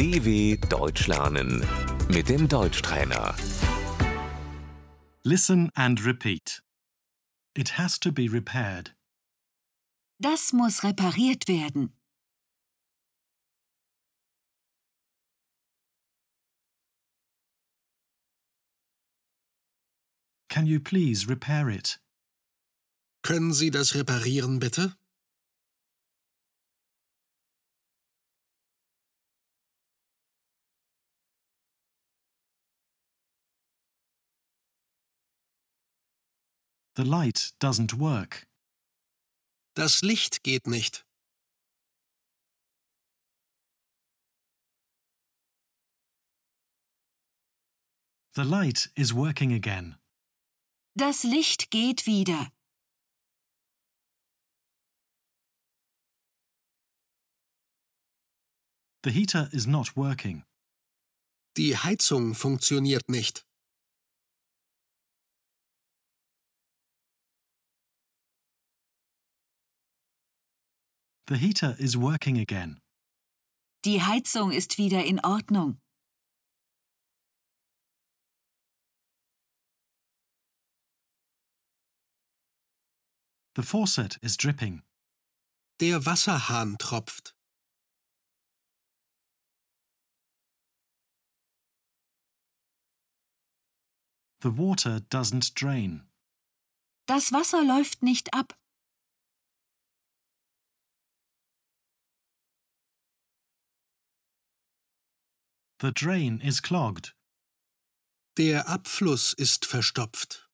DW Deutsch lernen mit dem Deutschtrainer. Listen and repeat. It has to be repaired. Das muss repariert werden. Can you please repair it? Können Sie das reparieren, bitte? The light doesn't work. Das Licht geht nicht. The light is working again. Das Licht geht wieder. The heater is not working. Die Heizung funktioniert nicht. The heater is working again. Die Heizung ist wieder in Ordnung. The faucet is dripping. Der Wasserhahn tropft. The water doesn't drain. Das Wasser läuft nicht ab. The drain is clogged. Der Abfluss ist verstopft.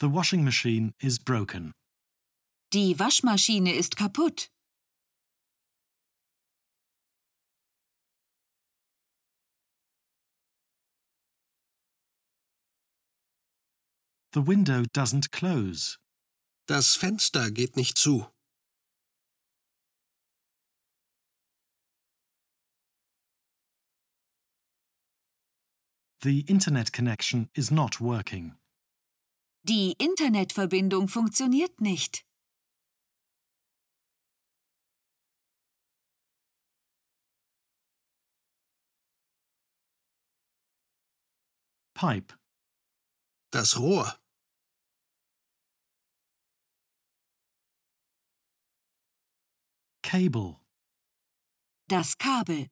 The washing machine is broken. Die Waschmaschine ist kaputt. The window doesn't close. Das Fenster geht nicht zu. The internet connection is not working. Die Internetverbindung funktioniert nicht. Pipe. Das Rohr. Cable. Das Kabel.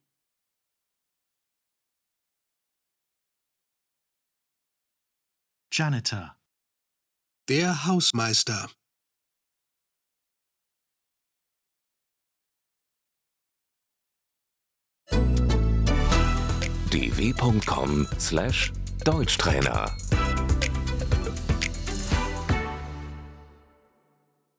Janitor. Der Hausmeister. dw.com/deutschtrainer